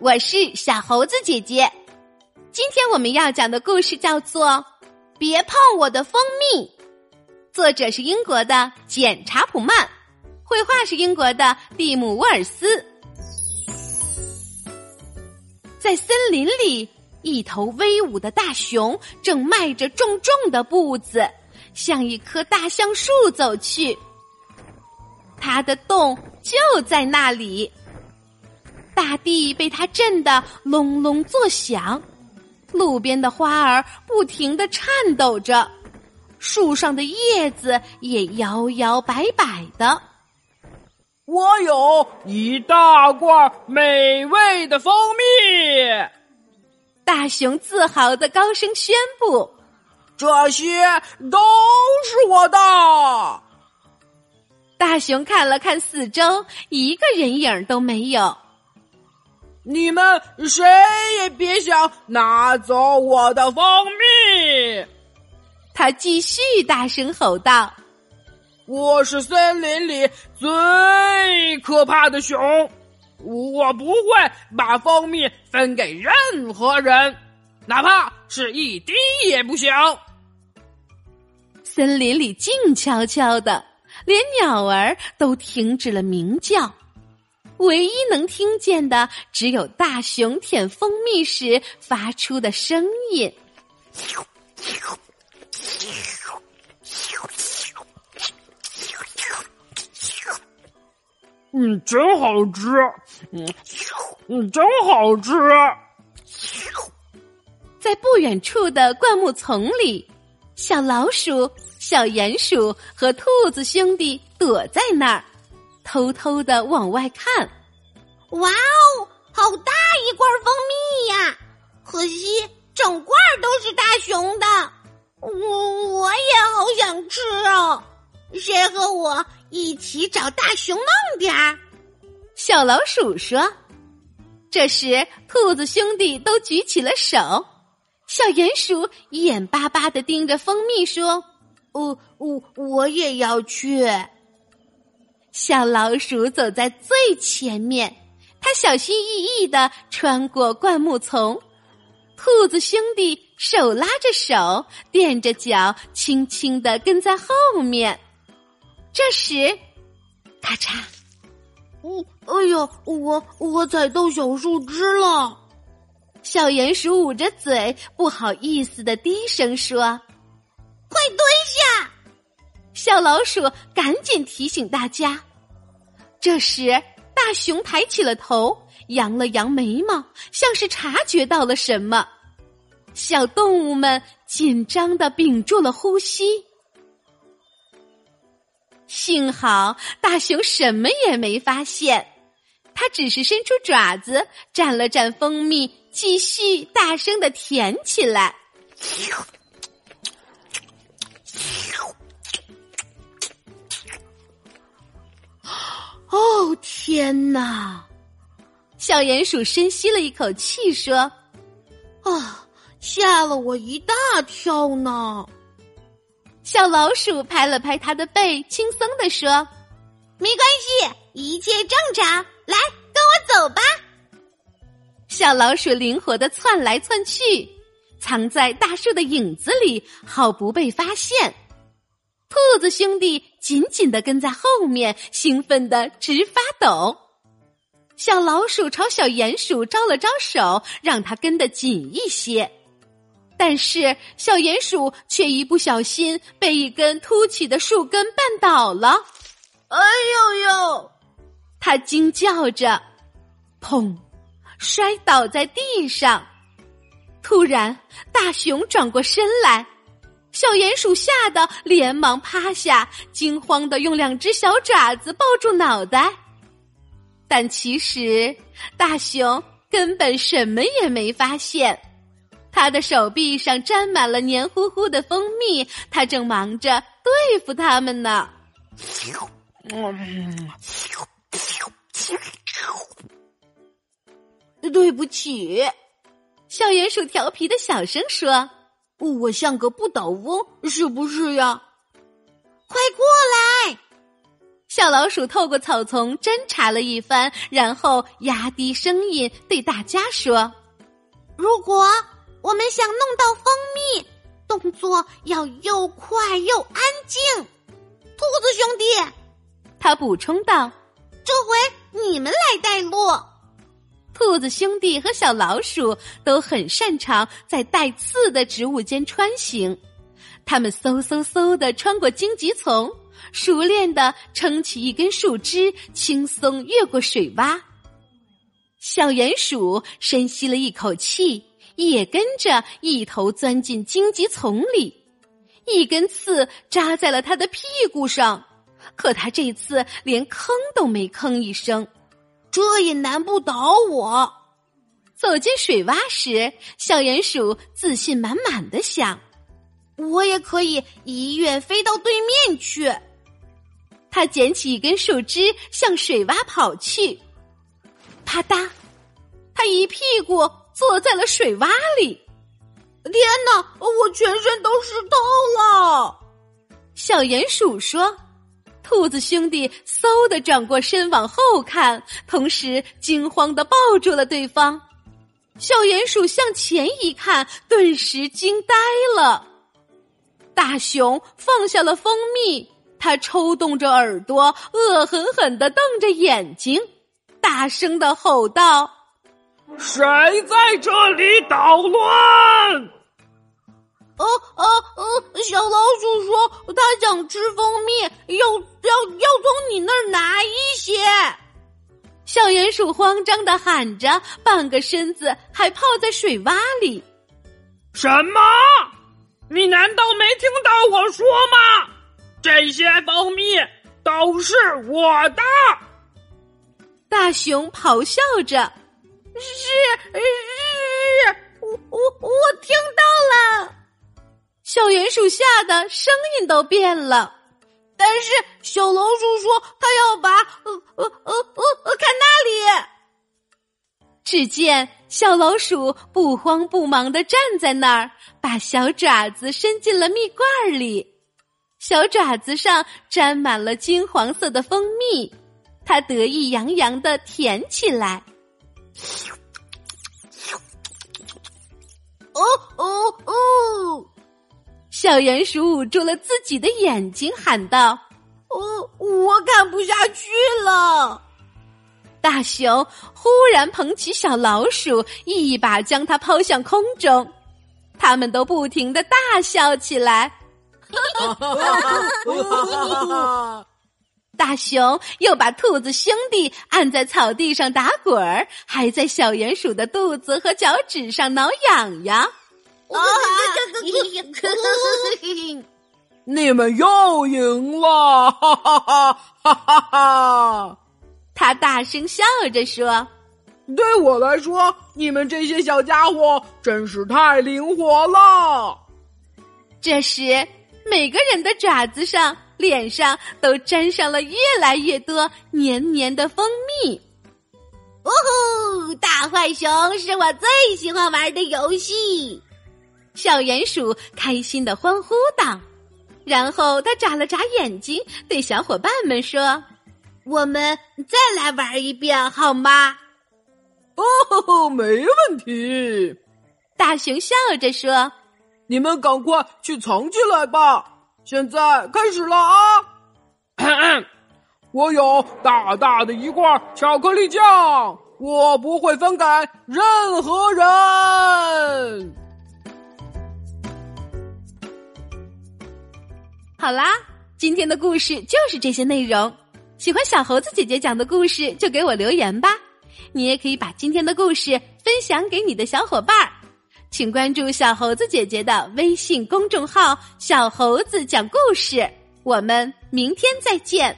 我是小猴子姐姐。今天我们要讲的故事叫做《别碰我的蜂蜜》，作者是英国的简·查普曼，绘画是英国的蒂姆·沃尔斯。在森林里，一头威武的大熊正迈着重重的步子，向一棵大橡树走去。它的洞就在那里。大地被它震得隆隆作响，路边的花儿不停的颤抖着，树上的叶子也摇摇摆摆的。我有一大罐美味的蜂蜜，大熊自豪的高声宣布：“这些都是我的。”大熊看了看四周，一个人影都没有。你们谁也别想拿走我的蜂蜜！他继续大声吼道：“我是森林里最可怕的熊，我不会把蜂蜜分给任何人，哪怕是一滴也不行。”森林里静悄悄的，连鸟儿都停止了鸣叫。唯一能听见的，只有大熊舔蜂蜜时发出的声音。嗯，真好吃。嗯，嗯，真好吃。在不远处的灌木丛里，小老鼠、小鼹鼠和兔子兄弟躲在那儿。偷偷的往外看，哇哦，好大一罐蜂蜜呀！可惜整罐都是大熊的，我我也好想吃哦。谁和我一起找大熊弄点儿？小老鼠说。这时，兔子兄弟都举起了手。小鼹鼠眼巴巴的盯着蜂蜜说：“哦，我我也要去。”小老鼠走在最前面，它小心翼翼的穿过灌木丛。兔子兄弟手拉着手，垫着脚，轻轻的跟在后面。这时，咔嚓！哦，哎呀，我我踩到小树枝了。小鼹鼠捂着嘴，不好意思的低声说：“快蹲下！”小老鼠赶紧提醒大家。这时，大熊抬起了头，扬了扬眉毛，像是察觉到了什么。小动物们紧张的屏住了呼吸。幸好大熊什么也没发现，它只是伸出爪子蘸了蘸蜂蜜，继续大声的舔起来。哦天哪！小鼹鼠深吸了一口气，说：“啊，吓了我一大跳呢。”小老鼠拍了拍它的背，轻松的说：“没关系，一切正常。来，跟我走吧。”小老鼠灵活的窜来窜去，藏在大树的影子里，好不被发现。兔子兄弟紧紧的跟在后面，兴奋的直发抖。小老鼠朝小鼹鼠招了招手，让它跟得紧一些。但是小鼹鼠却一不小心被一根凸起的树根绊倒了。哎呦呦！它惊叫着，砰，摔倒在地上。突然，大熊转过身来。小鼹鼠吓得连忙趴下，惊慌的用两只小爪子抱住脑袋。但其实大熊根本什么也没发现，他的手臂上沾满了黏糊糊的蜂蜜，他正忙着对付他们呢。对不起，小鼹鼠调皮的小声说。我像个不倒翁，是不是呀？快过来！小老鼠透过草丛侦查了一番，然后压低声音对大家说：“如果我们想弄到蜂蜜，动作要又快又安静。”兔子兄弟，他补充道：“这回你们来带路。”兔子兄弟和小老鼠都很擅长在带刺的植物间穿行，他们嗖嗖嗖的穿过荆棘丛。熟练的撑起一根树枝，轻松越过水洼。小鼹鼠深吸了一口气，也跟着一头钻进荆棘丛里。一根刺扎在了他的屁股上，可他这次连吭都没吭一声。这也难不倒我。走进水洼时，小鼹鼠自信满满的想：“我也可以一跃飞到对面去。”他捡起一根树枝，向水洼跑去。啪嗒，他一屁股坐在了水洼里。天哪，我全身都湿透了！小鼹鼠说：“兔子兄弟嗖的转过身往后看，同时惊慌的抱住了对方。”小鼹鼠向前一看，顿时惊呆了。大熊放下了蜂蜜。他抽动着耳朵，恶狠狠的瞪着眼睛，大声的吼道：“谁在这里捣乱？”“哦哦哦！”小老鼠说：“他想吃蜂蜜，要要要从你那儿拿一些。”小鼹鼠慌张的喊着，半个身子还泡在水洼里。“什么？你难道没听到我说吗？”这些蜂蜜都是我的！大熊咆哮着：“是是，我我我听到了！”小鼹鼠吓得声音都变了。但是小老鼠说：“他要把……呃呃呃呃，看那里！”只见小老鼠不慌不忙的站在那儿，把小爪子伸进了蜜罐里。小爪子上沾满了金黄色的蜂蜜，它得意洋洋的舔起来。哦哦哦！小鼹鼠捂住了自己的眼睛，喊道：“我，我看不下去了！”大熊忽然捧起小老鼠，一把将它抛向空中，他们都不停的大笑起来。哈哈！大熊又把兔子兄弟按在草地上打滚儿，还在小鼹鼠的肚子和脚趾上挠痒痒。啊！你们又赢了！哈哈哈！哈哈哈！他大声笑着说：“对我来说，你们这些小家伙真是太灵活了。”这时。每个人的爪子上、脸上都沾上了越来越多黏黏的蜂蜜。哦吼！大坏熊是我最喜欢玩的游戏。小鼹鼠开心的欢呼道，然后他眨了眨眼睛，对小伙伴们说：“我们再来玩一遍好吗？”哦，没问题。大熊笑着说。你们赶快去藏起来吧！现在开始了啊！咳 咳我有大大的一罐巧克力酱，我不会分给任何人。好啦，今天的故事就是这些内容。喜欢小猴子姐姐讲的故事，就给我留言吧。你也可以把今天的故事分享给你的小伙伴儿。请关注小猴子姐姐的微信公众号“小猴子讲故事”，我们明天再见。